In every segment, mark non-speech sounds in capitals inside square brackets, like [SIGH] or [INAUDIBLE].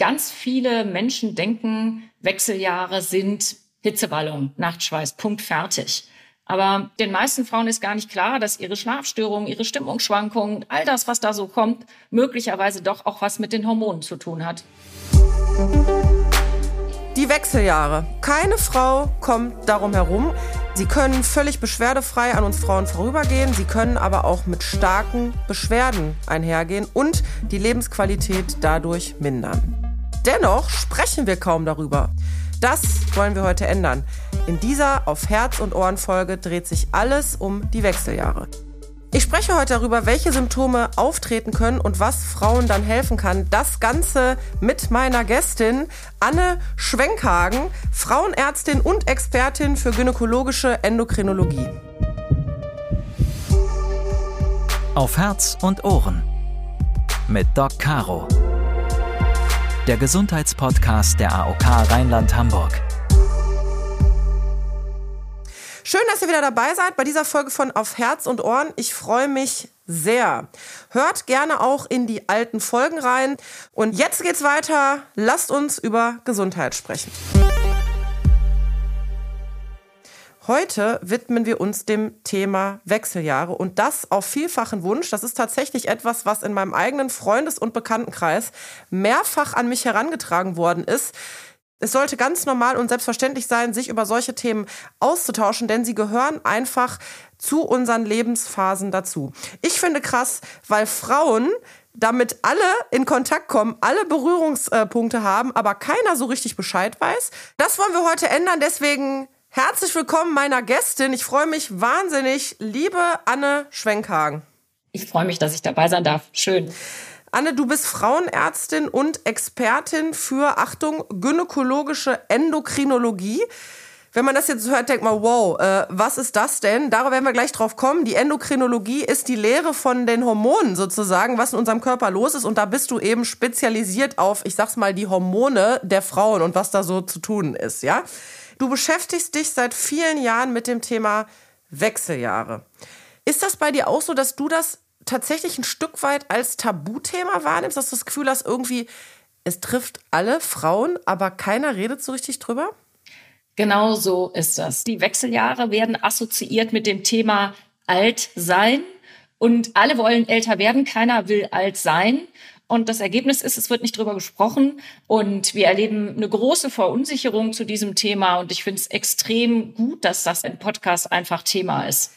Ganz viele Menschen denken, Wechseljahre sind Hitzewallung, Nachtschweiß, Punkt fertig. Aber den meisten Frauen ist gar nicht klar, dass ihre Schlafstörungen, ihre Stimmungsschwankungen, all das, was da so kommt, möglicherweise doch auch was mit den Hormonen zu tun hat. Die Wechseljahre. Keine Frau kommt darum herum. Sie können völlig beschwerdefrei an uns Frauen vorübergehen. Sie können aber auch mit starken Beschwerden einhergehen und die Lebensqualität dadurch mindern. Dennoch sprechen wir kaum darüber. Das wollen wir heute ändern. In dieser Auf Herz und Ohren Folge dreht sich alles um die Wechseljahre. Ich spreche heute darüber, welche Symptome auftreten können und was Frauen dann helfen kann. Das Ganze mit meiner Gästin Anne Schwenkhagen, Frauenärztin und Expertin für gynäkologische Endokrinologie. Auf Herz und Ohren mit Doc Caro der Gesundheitspodcast der AOK Rheinland-Hamburg. Schön, dass ihr wieder dabei seid bei dieser Folge von Auf Herz und Ohren. Ich freue mich sehr. Hört gerne auch in die alten Folgen rein. Und jetzt geht's weiter. Lasst uns über Gesundheit sprechen. Heute widmen wir uns dem Thema Wechseljahre und das auf vielfachen Wunsch. Das ist tatsächlich etwas, was in meinem eigenen Freundes- und Bekanntenkreis mehrfach an mich herangetragen worden ist. Es sollte ganz normal und selbstverständlich sein, sich über solche Themen auszutauschen, denn sie gehören einfach zu unseren Lebensphasen dazu. Ich finde krass, weil Frauen damit alle in Kontakt kommen, alle Berührungspunkte haben, aber keiner so richtig Bescheid weiß. Das wollen wir heute ändern, deswegen Herzlich willkommen meiner Gästin. Ich freue mich wahnsinnig, liebe Anne Schwenkhagen. Ich freue mich, dass ich dabei sein darf. Schön. Anne, du bist Frauenärztin und Expertin für, Achtung, gynäkologische Endokrinologie. Wenn man das jetzt hört, denkt man, wow, äh, was ist das denn? Darauf werden wir gleich drauf kommen. Die Endokrinologie ist die Lehre von den Hormonen sozusagen, was in unserem Körper los ist. Und da bist du eben spezialisiert auf, ich sag's mal, die Hormone der Frauen und was da so zu tun ist, ja? Du beschäftigst dich seit vielen Jahren mit dem Thema Wechseljahre. Ist das bei dir auch so, dass du das tatsächlich ein Stück weit als Tabuthema wahrnimmst, dass du das Gefühl hast, irgendwie, es trifft alle Frauen, aber keiner redet so richtig drüber? Genau so ist das. Die Wechseljahre werden assoziiert mit dem Thema alt sein und alle wollen älter werden, keiner will alt sein. Und das Ergebnis ist, es wird nicht drüber gesprochen. Und wir erleben eine große Verunsicherung zu diesem Thema. Und ich finde es extrem gut, dass das im Podcast einfach Thema ist.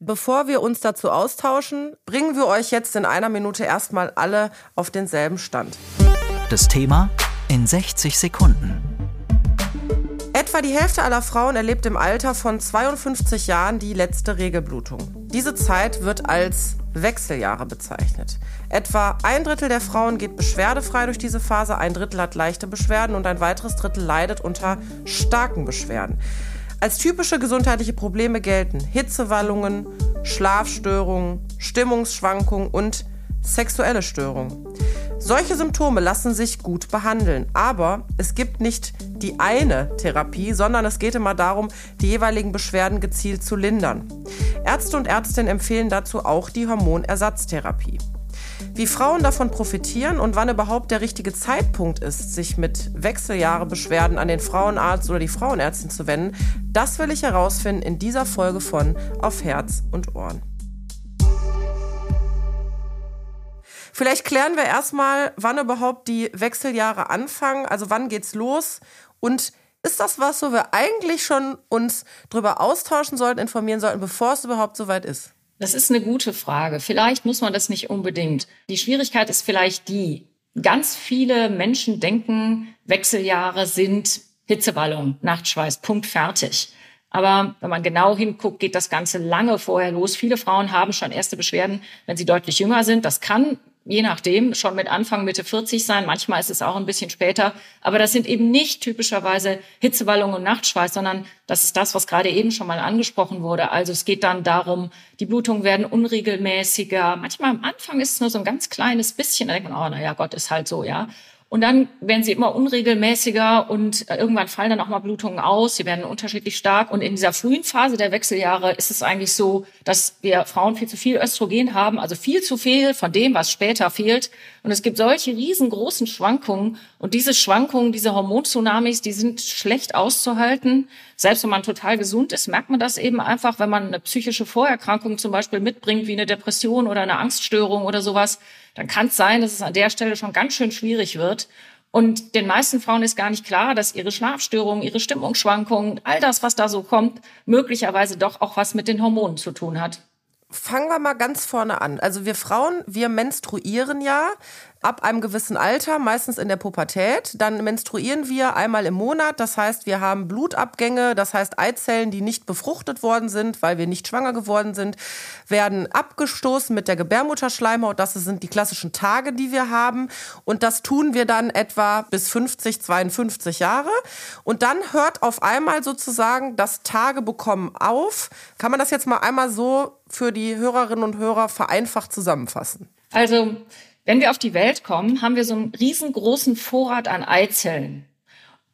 Bevor wir uns dazu austauschen, bringen wir euch jetzt in einer Minute erstmal alle auf denselben Stand. Das Thema in 60 Sekunden. Etwa die Hälfte aller Frauen erlebt im Alter von 52 Jahren die letzte Regelblutung. Diese Zeit wird als Wechseljahre bezeichnet. Etwa ein Drittel der Frauen geht beschwerdefrei durch diese Phase, ein Drittel hat leichte Beschwerden und ein weiteres Drittel leidet unter starken Beschwerden. Als typische gesundheitliche Probleme gelten Hitzewallungen, Schlafstörungen, Stimmungsschwankungen und sexuelle Störungen. Solche Symptome lassen sich gut behandeln, aber es gibt nicht die eine Therapie, sondern es geht immer darum, die jeweiligen Beschwerden gezielt zu lindern. Ärzte und Ärztinnen empfehlen dazu auch die Hormonersatztherapie. Wie Frauen davon profitieren und wann überhaupt der richtige Zeitpunkt ist, sich mit Wechseljahrebeschwerden an den Frauenarzt oder die Frauenärztin zu wenden, das will ich herausfinden in dieser Folge von Auf Herz und Ohren. Vielleicht klären wir erstmal, wann überhaupt die Wechseljahre anfangen, also wann geht's los und ist das was, wo wir eigentlich schon uns drüber austauschen sollten, informieren sollten, bevor es überhaupt soweit ist? Das ist eine gute Frage. Vielleicht muss man das nicht unbedingt. Die Schwierigkeit ist vielleicht die, ganz viele Menschen denken, Wechseljahre sind Hitzewallung, Nachtschweiß, Punkt fertig. Aber wenn man genau hinguckt, geht das Ganze lange vorher los. Viele Frauen haben schon erste Beschwerden, wenn sie deutlich jünger sind. Das kann je nachdem, schon mit Anfang, Mitte 40 sein. Manchmal ist es auch ein bisschen später. Aber das sind eben nicht typischerweise Hitzewallungen und Nachtschweiß, sondern das ist das, was gerade eben schon mal angesprochen wurde. Also es geht dann darum, die Blutungen werden unregelmäßiger. Manchmal am Anfang ist es nur so ein ganz kleines bisschen. Da denkt man, oh, na ja, Gott ist halt so, ja. Und dann werden sie immer unregelmäßiger und äh, irgendwann fallen dann auch mal Blutungen aus. Sie werden unterschiedlich stark. Und in dieser frühen Phase der Wechseljahre ist es eigentlich so, dass wir Frauen viel zu viel Östrogen haben, also viel zu viel von dem, was später fehlt. Und es gibt solche riesengroßen Schwankungen. Und diese Schwankungen, diese Hormontsunamis, die sind schlecht auszuhalten. Selbst wenn man total gesund ist, merkt man das eben einfach, wenn man eine psychische Vorerkrankung zum Beispiel mitbringt, wie eine Depression oder eine Angststörung oder sowas dann kann es sein, dass es an der Stelle schon ganz schön schwierig wird. Und den meisten Frauen ist gar nicht klar, dass ihre Schlafstörungen, ihre Stimmungsschwankungen, all das, was da so kommt, möglicherweise doch auch was mit den Hormonen zu tun hat. Fangen wir mal ganz vorne an. Also wir Frauen, wir menstruieren ja ab einem gewissen Alter, meistens in der Pubertät. Dann menstruieren wir einmal im Monat. Das heißt, wir haben Blutabgänge, das heißt Eizellen, die nicht befruchtet worden sind, weil wir nicht schwanger geworden sind, werden abgestoßen mit der Gebärmutterschleimhaut. Das sind die klassischen Tage, die wir haben. Und das tun wir dann etwa bis 50, 52 Jahre. Und dann hört auf einmal sozusagen das Tagebekommen auf. Kann man das jetzt mal einmal so für die Hörerinnen und Hörer vereinfacht zusammenfassen? Also wenn wir auf die Welt kommen, haben wir so einen riesengroßen Vorrat an Eizellen.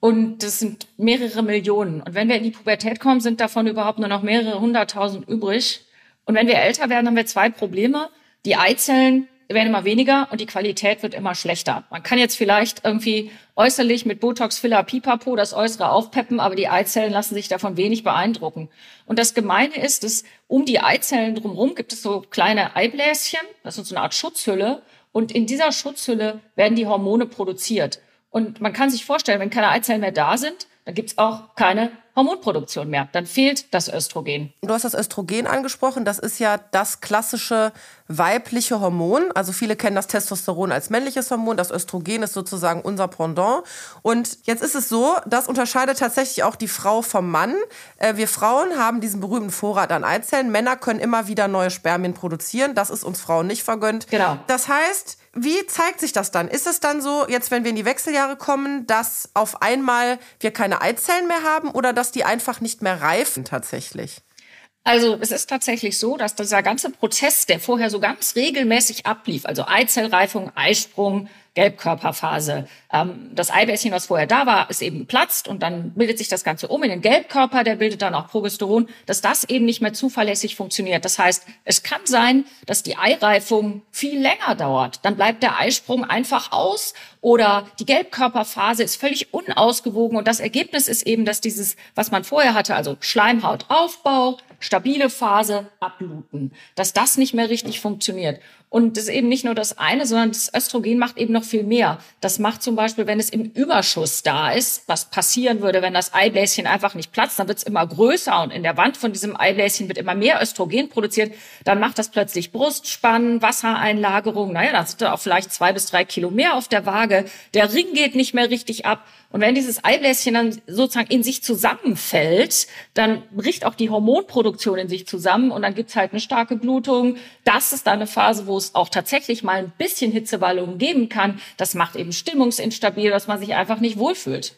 Und das sind mehrere Millionen. Und wenn wir in die Pubertät kommen, sind davon überhaupt nur noch mehrere hunderttausend übrig. Und wenn wir älter werden, haben wir zwei Probleme. Die Eizellen werden immer weniger und die Qualität wird immer schlechter. Man kann jetzt vielleicht irgendwie äußerlich mit Botox, Filler, Pipapo das Äußere aufpeppen, aber die Eizellen lassen sich davon wenig beeindrucken. Und das Gemeine ist, dass um die Eizellen drumherum gibt es so kleine Eibläschen, das ist so eine Art Schutzhülle. Und in dieser Schutzhülle werden die Hormone produziert. Und man kann sich vorstellen, wenn keine Eizellen mehr da sind, dann gibt's auch keine Hormonproduktion mehr. Dann fehlt das Östrogen. Du hast das Östrogen angesprochen. Das ist ja das klassische weibliche Hormon. Also viele kennen das Testosteron als männliches Hormon. Das Östrogen ist sozusagen unser Pendant. Und jetzt ist es so, das unterscheidet tatsächlich auch die Frau vom Mann. Äh, wir Frauen haben diesen berühmten Vorrat an Eizellen. Männer können immer wieder neue Spermien produzieren. Das ist uns Frauen nicht vergönnt. Genau. Das heißt, wie zeigt sich das dann? Ist es dann so, jetzt wenn wir in die Wechseljahre kommen, dass auf einmal wir keine Eizellen mehr haben oder dass die einfach nicht mehr reifen tatsächlich? Also es ist tatsächlich so, dass dieser ganze Prozess, der vorher so ganz regelmäßig ablief, also Eizellreifung, Eisprung, Gelbkörperphase. Ähm, das Eibläschen, was vorher da war, ist eben platzt und dann bildet sich das Ganze um in den Gelbkörper, der bildet dann auch Progesteron, dass das eben nicht mehr zuverlässig funktioniert. Das heißt, es kann sein, dass die Eireifung viel länger dauert. Dann bleibt der Eisprung einfach aus oder die Gelbkörperphase ist völlig unausgewogen und das Ergebnis ist eben, dass dieses, was man vorher hatte, also Schleimhautaufbau, stabile Phase, Abluten, dass das nicht mehr richtig funktioniert. Und das ist eben nicht nur das eine, sondern das Östrogen macht eben noch viel mehr. Das macht zum Beispiel, wenn es im Überschuss da ist, was passieren würde, wenn das Eibläschen einfach nicht platzt, dann wird es immer größer und in der Wand von diesem Eibläschen wird immer mehr Östrogen produziert. Dann macht das plötzlich Brustspannen, Wassereinlagerung. Naja, dann sind da auch vielleicht zwei bis drei Kilo mehr auf der Waage. Der Ring geht nicht mehr richtig ab. Und wenn dieses Eibläschen dann sozusagen in sich zusammenfällt, dann bricht auch die Hormonproduktion in sich zusammen und dann gibt's halt eine starke Blutung. Das ist dann eine Phase, wo es auch tatsächlich mal ein bisschen Hitzewallungen geben kann. Das macht eben stimmungsinstabil, dass man sich einfach nicht wohlfühlt.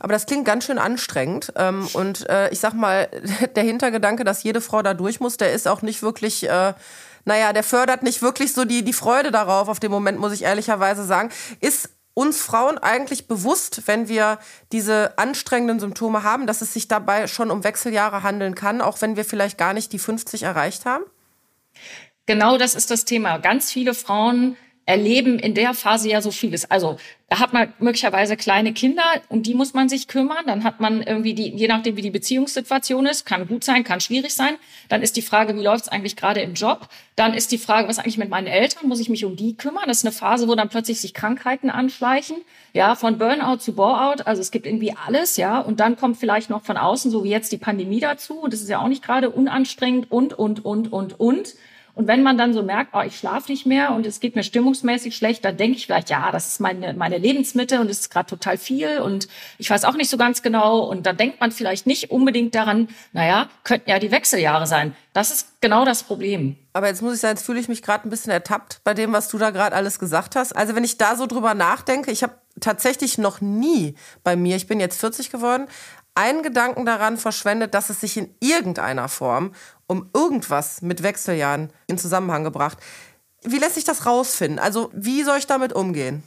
Aber das klingt ganz schön anstrengend. Ähm, und äh, ich sag mal, [LAUGHS] der Hintergedanke, dass jede Frau da durch muss, der ist auch nicht wirklich, äh, naja, der fördert nicht wirklich so die, die Freude darauf, auf dem Moment, muss ich ehrlicherweise sagen. Ist uns Frauen eigentlich bewusst, wenn wir diese anstrengenden Symptome haben, dass es sich dabei schon um Wechseljahre handeln kann, auch wenn wir vielleicht gar nicht die 50 erreicht haben? Genau das ist das Thema. Ganz viele Frauen erleben in der Phase ja so vieles. Also da hat man möglicherweise kleine Kinder, um die muss man sich kümmern. Dann hat man irgendwie die, je nachdem wie die Beziehungssituation ist, kann gut sein, kann schwierig sein. Dann ist die Frage, wie läuft es eigentlich gerade im Job? Dann ist die Frage, was eigentlich mit meinen Eltern? Muss ich mich um die kümmern? Das ist eine Phase, wo dann plötzlich sich Krankheiten anschleichen. Ja, von Burnout zu Boreout. Also es gibt irgendwie alles, ja. Und dann kommt vielleicht noch von außen, so wie jetzt die Pandemie dazu. Das ist ja auch nicht gerade unanstrengend und, und, und, und, und. Und wenn man dann so merkt, oh, ich schlafe nicht mehr und es geht mir stimmungsmäßig schlecht, dann denke ich vielleicht, ja, das ist meine, meine Lebensmittel und es ist gerade total viel und ich weiß auch nicht so ganz genau. Und dann denkt man vielleicht nicht unbedingt daran, naja, könnten ja die Wechseljahre sein. Das ist genau das Problem. Aber jetzt muss ich sagen, jetzt fühle ich mich gerade ein bisschen ertappt bei dem, was du da gerade alles gesagt hast. Also wenn ich da so drüber nachdenke, ich habe tatsächlich noch nie bei mir, ich bin jetzt 40 geworden, einen Gedanken daran verschwendet, dass es sich in irgendeiner Form um irgendwas mit Wechseljahren in Zusammenhang gebracht. Wie lässt sich das rausfinden? Also wie soll ich damit umgehen?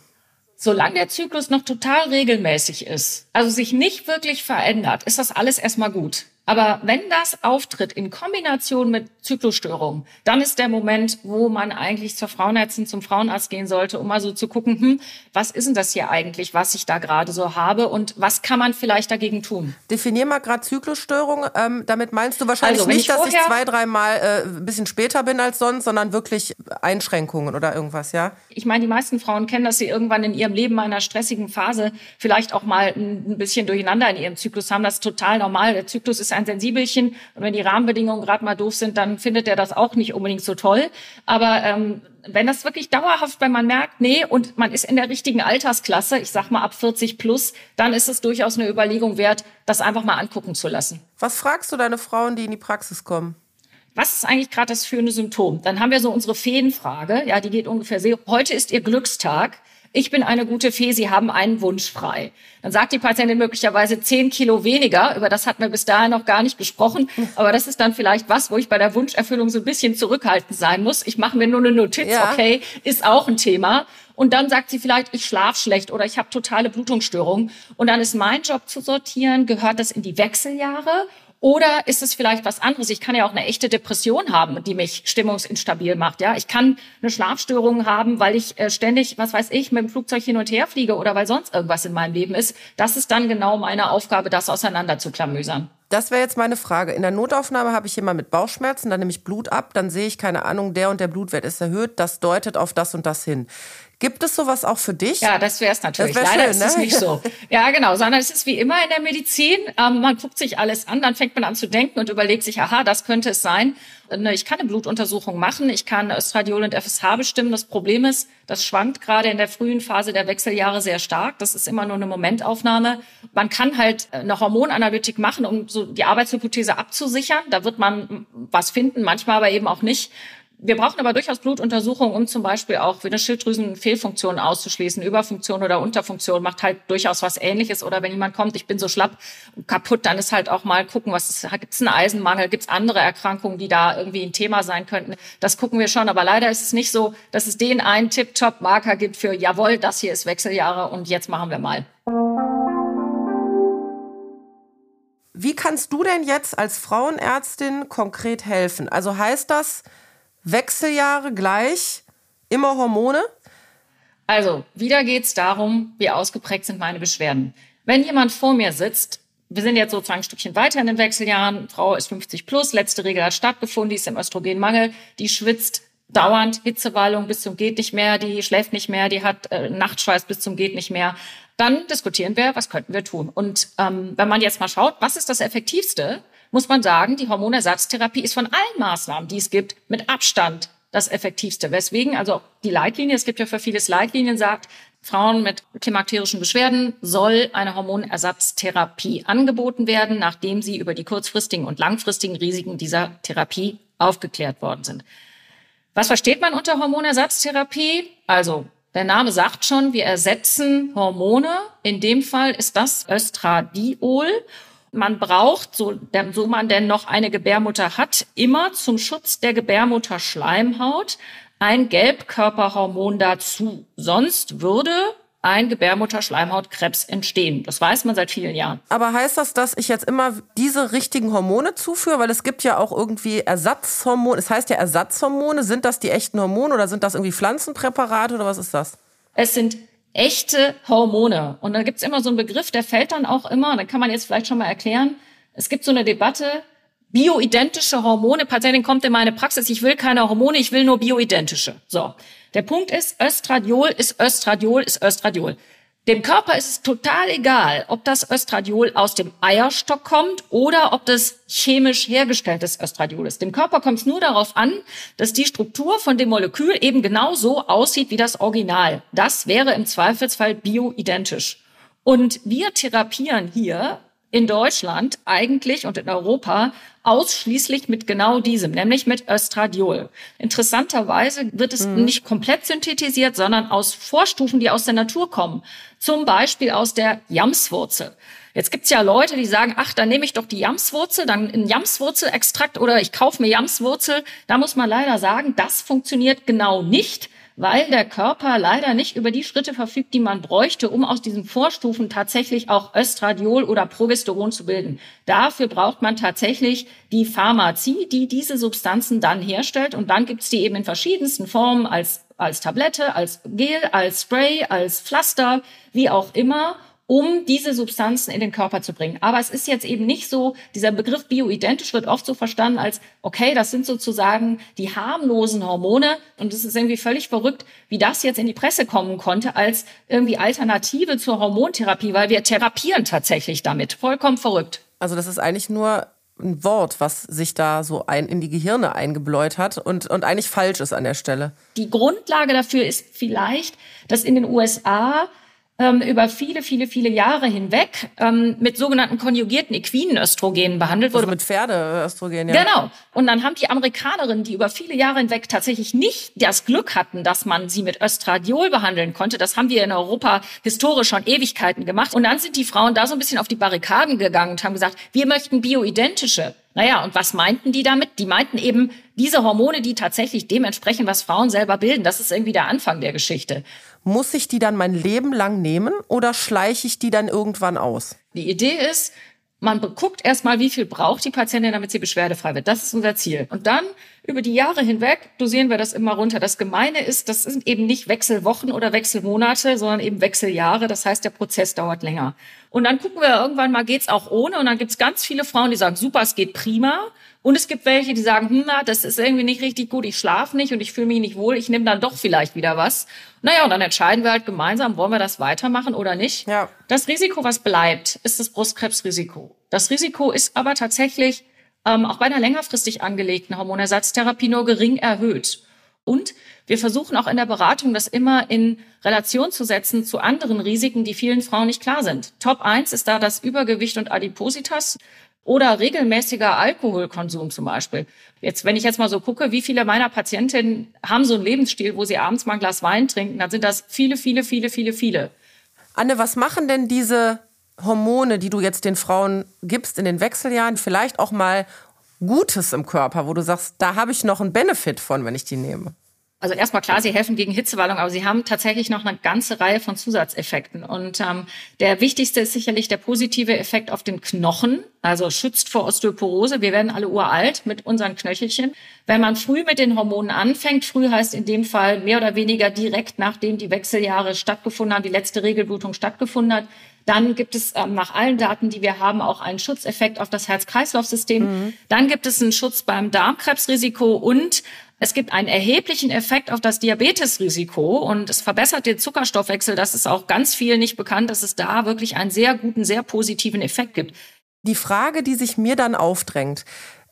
solange der Zyklus noch total regelmäßig ist, also sich nicht wirklich verändert, ist das alles erstmal gut. Aber wenn das auftritt in Kombination mit Zyklusstörungen, dann ist der Moment, wo man eigentlich zur Frauenärztin, zum Frauenarzt gehen sollte, um mal so zu gucken, hm, was ist denn das hier eigentlich, was ich da gerade so habe und was kann man vielleicht dagegen tun? Definier mal gerade Zyklusstörung. Ähm, damit meinst du wahrscheinlich also, nicht, ich dass ich zwei, dreimal äh, ein bisschen später bin als sonst, sondern wirklich Einschränkungen oder irgendwas, ja? Ich meine, die meisten Frauen kennen, dass sie irgendwann in ihrem Leben einer stressigen Phase vielleicht auch mal ein bisschen durcheinander in ihrem Zyklus haben. Das ist total normal. Der Zyklus ist ein Sensibelchen und wenn die Rahmenbedingungen gerade mal doof sind, dann findet er das auch nicht unbedingt so toll. Aber ähm, wenn das wirklich dauerhaft, wenn man merkt, nee, und man ist in der richtigen Altersklasse, ich sag mal ab 40 plus, dann ist es durchaus eine Überlegung wert, das einfach mal angucken zu lassen. Was fragst du deine Frauen, die in die Praxis kommen? Was ist eigentlich gerade das führende Symptom? Dann haben wir so unsere Feenfrage, ja, die geht ungefähr so, heute ist ihr Glückstag ich bin eine gute Fee, Sie haben einen Wunsch frei. Dann sagt die Patientin möglicherweise zehn Kilo weniger. Über das hatten wir bis dahin noch gar nicht gesprochen. Aber das ist dann vielleicht was, wo ich bei der Wunscherfüllung so ein bisschen zurückhaltend sein muss. Ich mache mir nur eine Notiz, ja. okay, ist auch ein Thema. Und dann sagt sie vielleicht, ich schlaf schlecht oder ich habe totale Blutungsstörungen. Und dann ist mein Job zu sortieren, gehört das in die Wechseljahre oder ist es vielleicht was anderes? Ich kann ja auch eine echte Depression haben, die mich stimmungsinstabil macht. Ja, ich kann eine Schlafstörung haben, weil ich äh, ständig, was weiß ich, mit dem Flugzeug hin und her fliege oder weil sonst irgendwas in meinem Leben ist. Das ist dann genau meine Aufgabe, das auseinander zu klamüsern. Das wäre jetzt meine Frage. In der Notaufnahme habe ich jemanden mit Bauchschmerzen, dann nehme ich Blut ab, dann sehe ich, keine Ahnung, der und der Blutwert ist erhöht, das deutet auf das und das hin. Gibt es sowas auch für dich? Ja, das wäre es natürlich. Wär Leider schön, ist es ne? nicht so. Ja, genau, sondern es ist wie immer in der Medizin. Ähm, man guckt sich alles an, dann fängt man an zu denken und überlegt sich, aha, das könnte es sein. Ne, ich kann eine Blutuntersuchung machen, ich kann Östradiol und FSH bestimmen. Das Problem ist, das schwankt gerade in der frühen Phase der Wechseljahre sehr stark. Das ist immer nur eine Momentaufnahme. Man kann halt eine Hormonanalytik machen, um so die Arbeitshypothese abzusichern. Da wird man was finden, manchmal aber eben auch nicht. Wir brauchen aber durchaus Blutuntersuchungen, um zum Beispiel auch eine Schilddrüsenfehlfunktion auszuschließen. Überfunktion oder Unterfunktion macht halt durchaus was Ähnliches. Oder wenn jemand kommt, ich bin so schlapp und kaputt, dann ist halt auch mal gucken, was gibt es einen Eisenmangel, gibt es andere Erkrankungen, die da irgendwie ein Thema sein könnten. Das gucken wir schon. Aber leider ist es nicht so, dass es den einen Tip-Top-Marker gibt für, jawohl, das hier ist Wechseljahre und jetzt machen wir mal. Wie kannst du denn jetzt als Frauenärztin konkret helfen? Also heißt das, Wechseljahre gleich, immer Hormone? Also, wieder geht's darum, wie ausgeprägt sind meine Beschwerden. Wenn jemand vor mir sitzt, wir sind jetzt sozusagen ein Stückchen weiter in den Wechseljahren, Frau ist 50 plus, letzte Regel hat stattgefunden, die ist im Östrogenmangel, die schwitzt dauernd, Hitzewallung bis zum geht nicht mehr, die schläft nicht mehr, die hat äh, Nachtschweiß bis zum geht nicht mehr. Dann diskutieren wir, was könnten wir tun. Und ähm, wenn man jetzt mal schaut, was ist das Effektivste, muss man sagen, die Hormonersatztherapie ist von allen Maßnahmen, die es gibt, mit Abstand das effektivste. Weswegen also die Leitlinie, es gibt ja für vieles Leitlinien, sagt, Frauen mit klimakterischen Beschwerden soll eine Hormonersatztherapie angeboten werden, nachdem sie über die kurzfristigen und langfristigen Risiken dieser Therapie aufgeklärt worden sind. Was versteht man unter Hormonersatztherapie? Also der Name sagt schon, wir ersetzen Hormone. In dem Fall ist das Östradiol man braucht, so, so man denn noch eine Gebärmutter hat, immer zum Schutz der Gebärmutterschleimhaut ein Gelbkörperhormon dazu. Sonst würde ein Gebärmutterschleimhautkrebs entstehen. Das weiß man seit vielen Jahren. Aber heißt das, dass ich jetzt immer diese richtigen Hormone zuführe? Weil es gibt ja auch irgendwie Ersatzhormone. Es heißt ja Ersatzhormone. Sind das die echten Hormone oder sind das irgendwie Pflanzenpräparate oder was ist das? Es sind echte Hormone. Und da gibt's immer so einen Begriff, der fällt dann auch immer, da kann man jetzt vielleicht schon mal erklären. Es gibt so eine Debatte, bioidentische Hormone. Patientin kommt in meine Praxis, ich will keine Hormone, ich will nur bioidentische. So. Der Punkt ist, Östradiol ist Östradiol ist Östradiol. Dem Körper ist es total egal, ob das Östradiol aus dem Eierstock kommt oder ob das chemisch hergestelltes Östradiol ist. Dem Körper kommt es nur darauf an, dass die Struktur von dem Molekül eben genau so aussieht wie das Original. Das wäre im Zweifelsfall bioidentisch. Und wir therapieren hier in Deutschland eigentlich und in Europa ausschließlich mit genau diesem, nämlich mit Östradiol. Interessanterweise wird es mhm. nicht komplett synthetisiert, sondern aus Vorstufen, die aus der Natur kommen. Zum Beispiel aus der Jamswurzel. Jetzt gibt's ja Leute, die sagen, ach, dann nehme ich doch die Jamswurzel, dann ein Jamswurzelextrakt oder ich kaufe mir Jamswurzel. Da muss man leider sagen, das funktioniert genau nicht weil der Körper leider nicht über die Schritte verfügt, die man bräuchte, um aus diesen Vorstufen tatsächlich auch Östradiol oder Progesteron zu bilden. Dafür braucht man tatsächlich die Pharmazie, die diese Substanzen dann herstellt. Und dann gibt's die eben in verschiedensten Formen als als Tablette, als Gel, als Spray, als Pflaster, wie auch immer um diese Substanzen in den Körper zu bringen. Aber es ist jetzt eben nicht so, dieser Begriff bioidentisch wird oft so verstanden als, okay, das sind sozusagen die harmlosen Hormone und es ist irgendwie völlig verrückt, wie das jetzt in die Presse kommen konnte als irgendwie Alternative zur Hormontherapie, weil wir therapieren tatsächlich damit. Vollkommen verrückt. Also das ist eigentlich nur ein Wort, was sich da so ein, in die Gehirne eingebläut hat und, und eigentlich falsch ist an der Stelle. Die Grundlage dafür ist vielleicht, dass in den USA ähm, über viele, viele, viele Jahre hinweg ähm, mit sogenannten konjugierten equinen Östrogenen behandelt wurde. Also mit Pferdeöstrogen, ja. Genau. Und dann haben die Amerikanerinnen, die über viele Jahre hinweg tatsächlich nicht das Glück hatten, dass man sie mit Östradiol behandeln konnte, das haben wir in Europa historisch schon Ewigkeiten gemacht. Und dann sind die Frauen da so ein bisschen auf die Barrikaden gegangen und haben gesagt, wir möchten bioidentische naja, und was meinten die damit? Die meinten eben diese Hormone, die tatsächlich dementsprechend, was Frauen selber bilden. Das ist irgendwie der Anfang der Geschichte. Muss ich die dann mein Leben lang nehmen oder schleiche ich die dann irgendwann aus? Die Idee ist, man guckt erstmal, wie viel braucht die Patientin, damit sie beschwerdefrei wird. Das ist unser Ziel. Und dann über die Jahre hinweg dosieren wir das immer runter. Das Gemeine ist, das sind eben nicht Wechselwochen oder Wechselmonate, sondern eben Wechseljahre. Das heißt, der Prozess dauert länger. Und dann gucken wir irgendwann mal, geht's auch ohne. Und dann gibt's ganz viele Frauen, die sagen, super, es geht prima. Und es gibt welche, die sagen, hm, na, das ist irgendwie nicht richtig gut, ich schlafe nicht und ich fühle mich nicht wohl, ich nehme dann doch vielleicht wieder was. Naja, und dann entscheiden wir halt gemeinsam, wollen wir das weitermachen oder nicht. Ja. Das Risiko, was bleibt, ist das Brustkrebsrisiko. Das Risiko ist aber tatsächlich ähm, auch bei einer längerfristig angelegten Hormonersatztherapie nur gering erhöht. Und wir versuchen auch in der Beratung das immer in Relation zu setzen zu anderen Risiken, die vielen Frauen nicht klar sind. Top 1 ist da das Übergewicht und Adipositas oder regelmäßiger Alkoholkonsum zum Beispiel. Jetzt, wenn ich jetzt mal so gucke, wie viele meiner Patientinnen haben so einen Lebensstil, wo sie abends mal ein Glas Wein trinken, dann sind das viele, viele, viele, viele, viele. Anne, was machen denn diese Hormone, die du jetzt den Frauen gibst in den Wechseljahren, vielleicht auch mal Gutes im Körper, wo du sagst, da habe ich noch einen Benefit von, wenn ich die nehme? Also erstmal klar, sie helfen gegen Hitzewallung, aber sie haben tatsächlich noch eine ganze Reihe von Zusatzeffekten. Und ähm, der wichtigste ist sicherlich der positive Effekt auf den Knochen, also schützt vor Osteoporose. Wir werden alle uralt mit unseren Knöchelchen. Wenn man früh mit den Hormonen anfängt, früh heißt in dem Fall mehr oder weniger direkt nachdem die Wechseljahre stattgefunden haben, die letzte Regelblutung stattgefunden hat, dann gibt es ähm, nach allen Daten, die wir haben, auch einen Schutzeffekt auf das Herz-Kreislauf-System. Mhm. Dann gibt es einen Schutz beim Darmkrebsrisiko und es gibt einen erheblichen Effekt auf das Diabetesrisiko und es verbessert den Zuckerstoffwechsel. Das ist auch ganz viel nicht bekannt, dass es da wirklich einen sehr guten, sehr positiven Effekt gibt. Die Frage, die sich mir dann aufdrängt,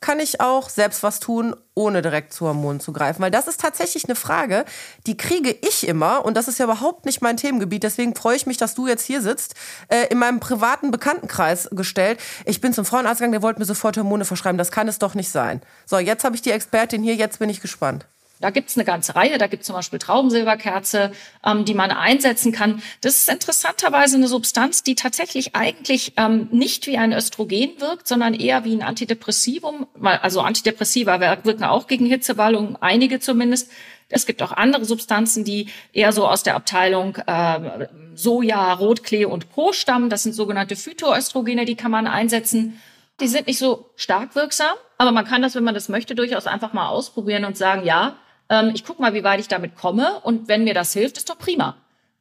kann ich auch selbst was tun, ohne direkt zu Hormonen zu greifen? Weil das ist tatsächlich eine Frage, die kriege ich immer und das ist ja überhaupt nicht mein Themengebiet. Deswegen freue ich mich, dass du jetzt hier sitzt, äh, in meinem privaten Bekanntenkreis gestellt. Ich bin zum Frauenarzt gegangen, der wollte mir sofort Hormone verschreiben. Das kann es doch nicht sein. So, jetzt habe ich die Expertin hier, jetzt bin ich gespannt. Da gibt's eine ganze Reihe. Da gibt's zum Beispiel Traubensilberkerze, ähm, die man einsetzen kann. Das ist interessanterweise eine Substanz, die tatsächlich eigentlich ähm, nicht wie ein Östrogen wirkt, sondern eher wie ein Antidepressivum. Also Antidepressiva wirken auch gegen Hitzewallungen, einige zumindest. Es gibt auch andere Substanzen, die eher so aus der Abteilung äh, Soja, Rotklee und Co. stammen. Das sind sogenannte Phytoöstrogene, die kann man einsetzen. Die sind nicht so stark wirksam, aber man kann das, wenn man das möchte, durchaus einfach mal ausprobieren und sagen, ja, ähm, ich gucke mal, wie weit ich damit komme und wenn mir das hilft, ist doch prima.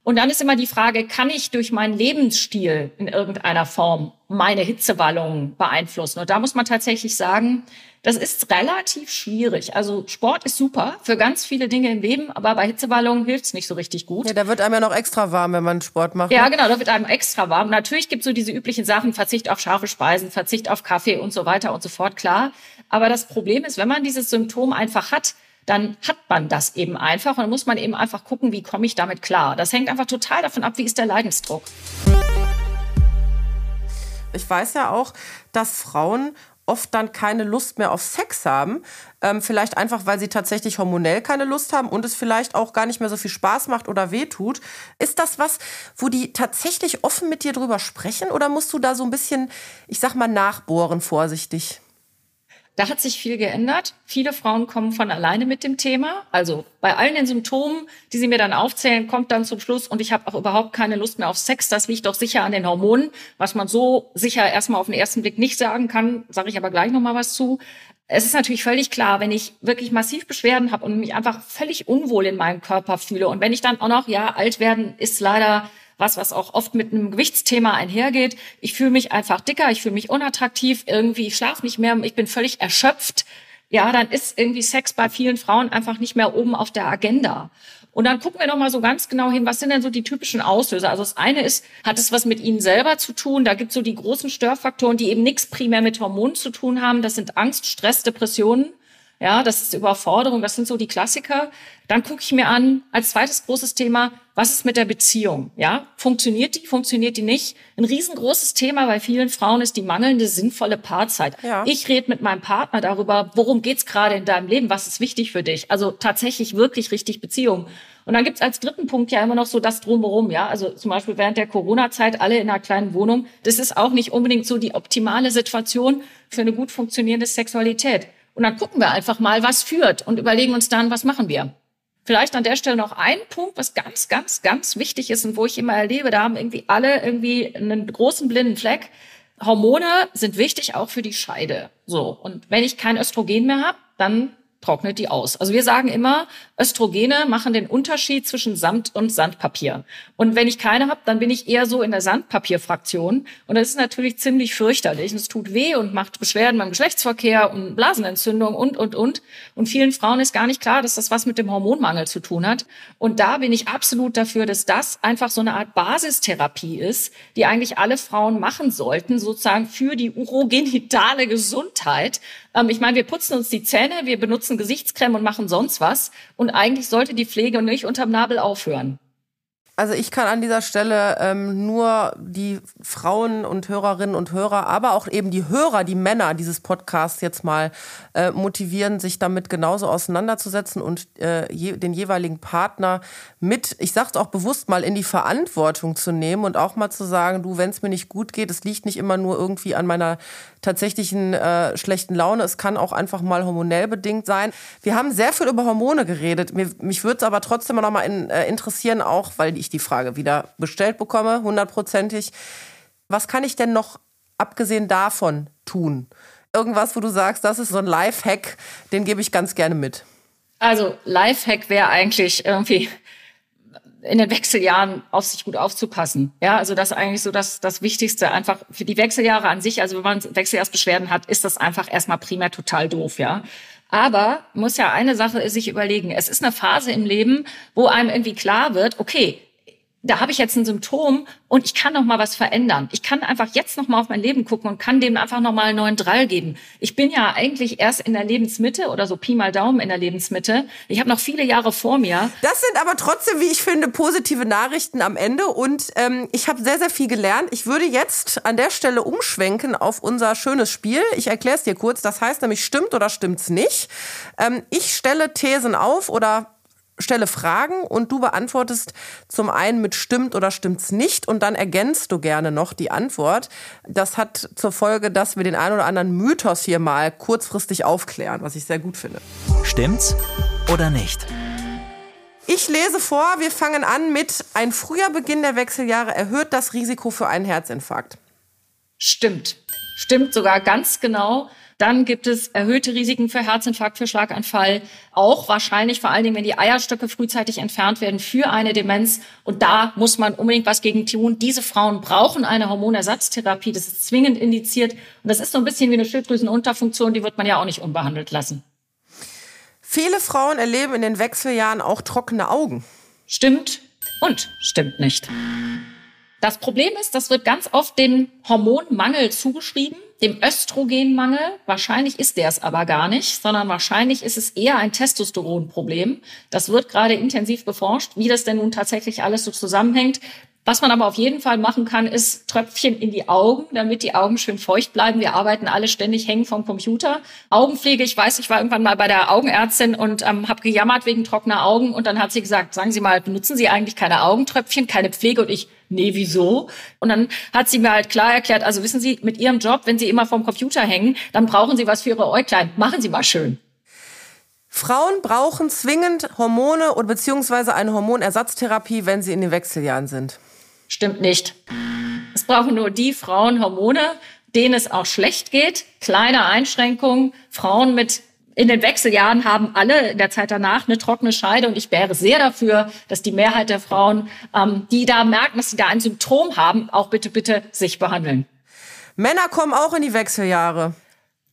Und dann ist immer die Frage, kann ich durch meinen Lebensstil in irgendeiner Form meine Hitzewallungen beeinflussen? Und da muss man tatsächlich sagen, das ist relativ schwierig. Also Sport ist super für ganz viele Dinge im Leben, aber bei Hitzewallungen hilft es nicht so richtig gut. Ja, da wird einem ja noch extra warm, wenn man Sport macht. Ja, ne? genau, da wird einem extra warm. Natürlich gibt es so diese üblichen Sachen, Verzicht auf scharfe Speisen, Verzicht auf Kaffee und so weiter und so fort, klar. Aber das Problem ist, wenn man dieses Symptom einfach hat, dann hat man das eben einfach und dann muss man eben einfach gucken, wie komme ich damit klar. Das hängt einfach total davon ab, wie ist der Leidensdruck. Ich weiß ja auch, dass Frauen oft dann keine Lust mehr auf Sex haben. Ähm, vielleicht einfach, weil sie tatsächlich hormonell keine Lust haben und es vielleicht auch gar nicht mehr so viel Spaß macht oder wehtut. Ist das was, wo die tatsächlich offen mit dir drüber sprechen oder musst du da so ein bisschen, ich sag mal, nachbohren vorsichtig? Da hat sich viel geändert. Viele Frauen kommen von alleine mit dem Thema. Also bei allen den Symptomen, die sie mir dann aufzählen, kommt dann zum Schluss und ich habe auch überhaupt keine Lust mehr auf Sex. Das liegt doch sicher an den Hormonen, was man so sicher erstmal auf den ersten Blick nicht sagen kann. Sage ich aber gleich noch mal was zu. Es ist natürlich völlig klar, wenn ich wirklich massiv Beschwerden habe und mich einfach völlig unwohl in meinem Körper fühle und wenn ich dann auch noch, ja, alt werden ist leider was, was auch oft mit einem Gewichtsthema einhergeht. Ich fühle mich einfach dicker, ich fühle mich unattraktiv, irgendwie, ich schlafe nicht mehr, ich bin völlig erschöpft. Ja, dann ist irgendwie Sex bei vielen Frauen einfach nicht mehr oben auf der Agenda. Und dann gucken wir noch mal so ganz genau hin, was sind denn so die typischen Auslöser? Also das eine ist, hat es was mit Ihnen selber zu tun? Da gibt es so die großen Störfaktoren, die eben nichts primär mit Hormonen zu tun haben. Das sind Angst, Stress, Depressionen. Ja, das ist Überforderung, das sind so die Klassiker. Dann gucke ich mir an, als zweites großes Thema, was ist mit der Beziehung? Ja, funktioniert die, funktioniert die nicht? Ein riesengroßes Thema bei vielen Frauen ist die mangelnde sinnvolle Paarzeit. Ja. Ich rede mit meinem Partner darüber, worum geht's gerade in deinem Leben, was ist wichtig für dich? Also tatsächlich wirklich richtig Beziehung. Und dann gibt's als dritten Punkt ja immer noch so das drumherum, ja. Also zum Beispiel während der Corona-Zeit alle in einer kleinen Wohnung. Das ist auch nicht unbedingt so die optimale Situation für eine gut funktionierende Sexualität. Und dann gucken wir einfach mal, was führt und überlegen uns dann, was machen wir. Vielleicht an der Stelle noch ein Punkt, was ganz, ganz, ganz wichtig ist und wo ich immer erlebe, da haben irgendwie alle irgendwie einen großen blinden Fleck. Hormone sind wichtig auch für die Scheide. So. Und wenn ich kein Östrogen mehr habe, dann trocknet die aus. Also wir sagen immer, Östrogene machen den Unterschied zwischen Samt und Sandpapier. Und wenn ich keine habe, dann bin ich eher so in der Sandpapierfraktion. Und das ist natürlich ziemlich fürchterlich. Und es tut weh und macht Beschwerden beim Geschlechtsverkehr und Blasenentzündung und, und, und. Und vielen Frauen ist gar nicht klar, dass das was mit dem Hormonmangel zu tun hat. Und da bin ich absolut dafür, dass das einfach so eine Art Basistherapie ist, die eigentlich alle Frauen machen sollten, sozusagen für die urogenitale [LAUGHS] Gesundheit. Ähm, ich meine, wir putzen uns die Zähne, wir benutzen Gesichtscreme und machen sonst was. Und eigentlich sollte die Pflege nicht unterm Nabel aufhören. Also ich kann an dieser Stelle ähm, nur die Frauen und Hörerinnen und Hörer, aber auch eben die Hörer, die Männer dieses Podcasts jetzt mal äh, motivieren, sich damit genauso auseinanderzusetzen und äh, je, den jeweiligen Partner mit, ich sage es auch bewusst mal, in die Verantwortung zu nehmen und auch mal zu sagen, du, wenn es mir nicht gut geht, es liegt nicht immer nur irgendwie an meiner tatsächlichen äh, schlechten Laune, es kann auch einfach mal hormonell bedingt sein. Wir haben sehr viel über Hormone geredet. Mich würde es aber trotzdem noch mal in, äh, interessieren, auch weil ich die Frage wieder bestellt bekomme, hundertprozentig. Was kann ich denn noch abgesehen davon tun? Irgendwas, wo du sagst, das ist so ein Lifehack, den gebe ich ganz gerne mit. Also Lifehack wäre eigentlich irgendwie in den Wechseljahren auf sich gut aufzupassen. Ja, also das ist eigentlich so das, das Wichtigste einfach für die Wechseljahre an sich. Also wenn man Wechseljahrsbeschwerden hat, ist das einfach erstmal primär total doof, ja. Aber muss ja eine Sache sich überlegen. Es ist eine Phase im Leben, wo einem irgendwie klar wird, okay, da habe ich jetzt ein Symptom und ich kann noch mal was verändern. Ich kann einfach jetzt noch mal auf mein Leben gucken und kann dem einfach noch mal einen neuen Drall geben. Ich bin ja eigentlich erst in der Lebensmitte oder so Pi mal Daumen in der Lebensmitte. Ich habe noch viele Jahre vor mir. Das sind aber trotzdem, wie ich finde, positive Nachrichten am Ende und ähm, ich habe sehr, sehr viel gelernt. Ich würde jetzt an der Stelle umschwenken auf unser schönes Spiel. Ich erkläre es dir kurz. Das heißt nämlich, stimmt oder stimmt's nicht. Ähm, ich stelle Thesen auf oder stelle Fragen und du beantwortest zum einen mit stimmt oder stimmt's nicht und dann ergänzt du gerne noch die Antwort. Das hat zur Folge, dass wir den einen oder anderen Mythos hier mal kurzfristig aufklären, was ich sehr gut finde. Stimmt's oder nicht? Ich lese vor, wir fangen an mit ein früher Beginn der Wechseljahre erhöht das Risiko für einen Herzinfarkt. Stimmt. Stimmt sogar ganz genau. Dann gibt es erhöhte Risiken für Herzinfarkt, für Schlaganfall, auch wahrscheinlich vor allen Dingen, wenn die Eierstöcke frühzeitig entfernt werden für eine Demenz. Und da muss man unbedingt was gegen tun. Diese Frauen brauchen eine Hormonersatztherapie. Das ist zwingend indiziert. Und das ist so ein bisschen wie eine Schilddrüsenunterfunktion. Die wird man ja auch nicht unbehandelt lassen. Viele Frauen erleben in den Wechseljahren auch trockene Augen. Stimmt und stimmt nicht. Das Problem ist, das wird ganz oft dem Hormonmangel zugeschrieben dem Östrogenmangel. Wahrscheinlich ist der es aber gar nicht, sondern wahrscheinlich ist es eher ein Testosteronproblem. Das wird gerade intensiv beforscht, wie das denn nun tatsächlich alles so zusammenhängt. Was man aber auf jeden Fall machen kann, ist Tröpfchen in die Augen, damit die Augen schön feucht bleiben. Wir arbeiten alle ständig hängen vom Computer. Augenpflege, ich weiß, ich war irgendwann mal bei der Augenärztin und ähm, habe gejammert wegen trockener Augen und dann hat sie gesagt, sagen Sie mal, benutzen Sie eigentlich keine Augentröpfchen, keine Pflege? Und ich, nee, wieso? Und dann hat sie mir halt klar erklärt, also wissen Sie, mit Ihrem Job, wenn Sie immer vorm Computer hängen, dann brauchen Sie was für Ihre Äuglein. Machen Sie mal schön. Frauen brauchen zwingend Hormone oder beziehungsweise eine Hormonersatztherapie, wenn sie in den Wechseljahren sind. Stimmt nicht. Es brauchen nur die Frauen Hormone, denen es auch schlecht geht. Kleine Einschränkungen. Frauen mit in den Wechseljahren haben alle in der Zeit danach eine trockene Scheide und ich wäre sehr dafür, dass die Mehrheit der Frauen, ähm, die da merken, dass sie da ein Symptom haben, auch bitte, bitte sich behandeln. Männer kommen auch in die Wechseljahre.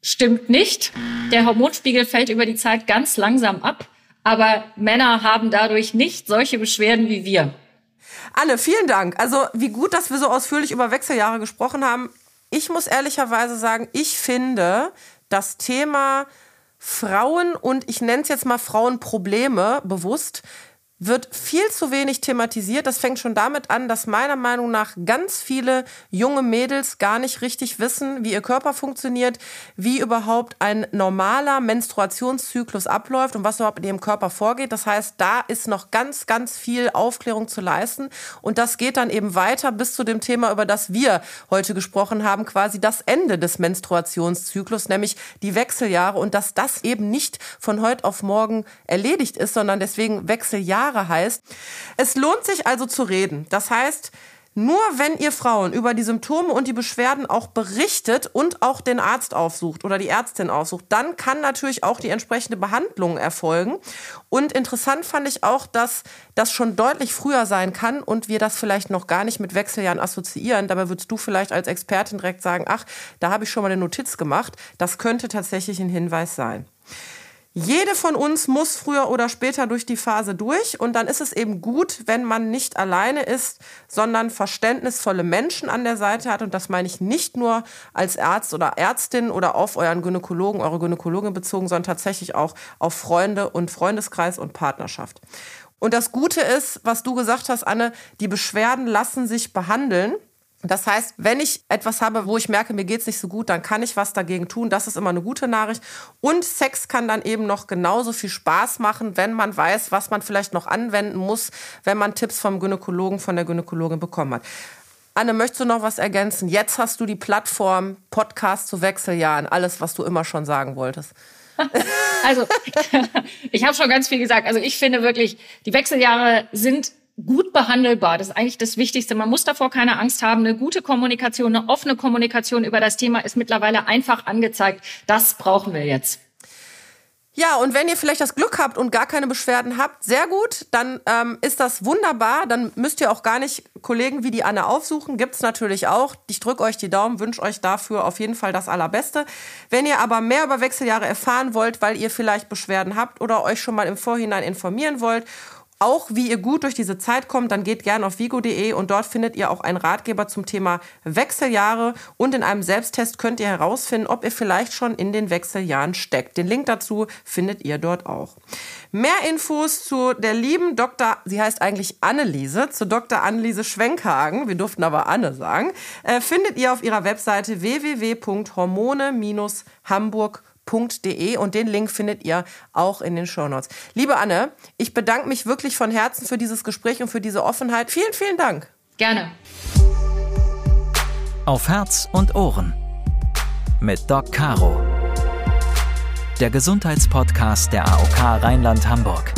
Stimmt nicht. Der Hormonspiegel fällt über die Zeit ganz langsam ab, aber Männer haben dadurch nicht solche Beschwerden wie wir. Anne, vielen Dank. Also wie gut, dass wir so ausführlich über Wechseljahre gesprochen haben. Ich muss ehrlicherweise sagen, ich finde das Thema Frauen und ich nenne es jetzt mal Frauenprobleme bewusst wird viel zu wenig thematisiert. Das fängt schon damit an, dass meiner Meinung nach ganz viele junge Mädels gar nicht richtig wissen, wie ihr Körper funktioniert, wie überhaupt ein normaler Menstruationszyklus abläuft und was überhaupt in ihrem Körper vorgeht. Das heißt, da ist noch ganz, ganz viel Aufklärung zu leisten. Und das geht dann eben weiter bis zu dem Thema, über das wir heute gesprochen haben, quasi das Ende des Menstruationszyklus, nämlich die Wechseljahre und dass das eben nicht von heute auf morgen erledigt ist, sondern deswegen Wechseljahre Jahre heißt. Es lohnt sich also zu reden. Das heißt, nur wenn ihr Frauen über die Symptome und die Beschwerden auch berichtet und auch den Arzt aufsucht oder die Ärztin aufsucht, dann kann natürlich auch die entsprechende Behandlung erfolgen. Und interessant fand ich auch, dass das schon deutlich früher sein kann und wir das vielleicht noch gar nicht mit Wechseljahren assoziieren. Dabei würdest du vielleicht als Expertin direkt sagen, ach, da habe ich schon mal eine Notiz gemacht. Das könnte tatsächlich ein Hinweis sein. Jede von uns muss früher oder später durch die Phase durch und dann ist es eben gut, wenn man nicht alleine ist, sondern verständnisvolle Menschen an der Seite hat und das meine ich nicht nur als Arzt oder Ärztin oder auf euren Gynäkologen, eure Gynäkologin bezogen, sondern tatsächlich auch auf Freunde und Freundeskreis und Partnerschaft. Und das Gute ist, was du gesagt hast, Anne, die Beschwerden lassen sich behandeln. Das heißt, wenn ich etwas habe, wo ich merke, mir geht's nicht so gut, dann kann ich was dagegen tun. Das ist immer eine gute Nachricht. Und Sex kann dann eben noch genauso viel Spaß machen, wenn man weiß, was man vielleicht noch anwenden muss, wenn man Tipps vom Gynäkologen, von der Gynäkologin bekommen hat. Anne, möchtest du noch was ergänzen? Jetzt hast du die Plattform Podcast zu Wechseljahren, alles, was du immer schon sagen wolltest. [LAUGHS] Also, [LAUGHS] ich habe schon ganz viel gesagt. Also, ich finde wirklich, die Wechseljahre sind gut behandelbar. Das ist eigentlich das Wichtigste. Man muss davor keine Angst haben. Eine gute Kommunikation, eine offene Kommunikation über das Thema ist mittlerweile einfach angezeigt. Das brauchen wir jetzt. Ja, und wenn ihr vielleicht das Glück habt und gar keine Beschwerden habt, sehr gut, dann ähm, ist das wunderbar. Dann müsst ihr auch gar nicht Kollegen wie die Anne aufsuchen. Gibt's natürlich auch. Ich drücke euch die Daumen, wünsche euch dafür auf jeden Fall das Allerbeste. Wenn ihr aber mehr über Wechseljahre erfahren wollt, weil ihr vielleicht Beschwerden habt oder euch schon mal im Vorhinein informieren wollt auch wie ihr gut durch diese Zeit kommt, dann geht gerne auf vigo.de und dort findet ihr auch einen Ratgeber zum Thema Wechseljahre und in einem Selbsttest könnt ihr herausfinden, ob ihr vielleicht schon in den Wechseljahren steckt. Den Link dazu findet ihr dort auch. Mehr Infos zu der lieben Dr. Sie heißt eigentlich Anneliese, zu Dr. Anneliese Schwenkhagen, wir durften aber Anne sagen, äh, findet ihr auf ihrer Webseite www.hormone-hamburg.com www.anne-maria.de und den Link findet ihr auch in den Shownotes. Liebe Anne, ich bedanke mich wirklich von Herzen für dieses Gespräch und für diese Offenheit. Vielen, vielen Dank. Gerne. Auf Herz und Ohren mit Doc Caro. Der Gesundheitspodcast der AOK Rheinland-Hamburg.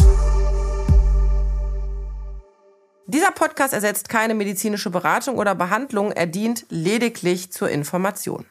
Dieser Podcast ersetzt keine medizinische Beratung oder Behandlung, er dient lediglich zur Information.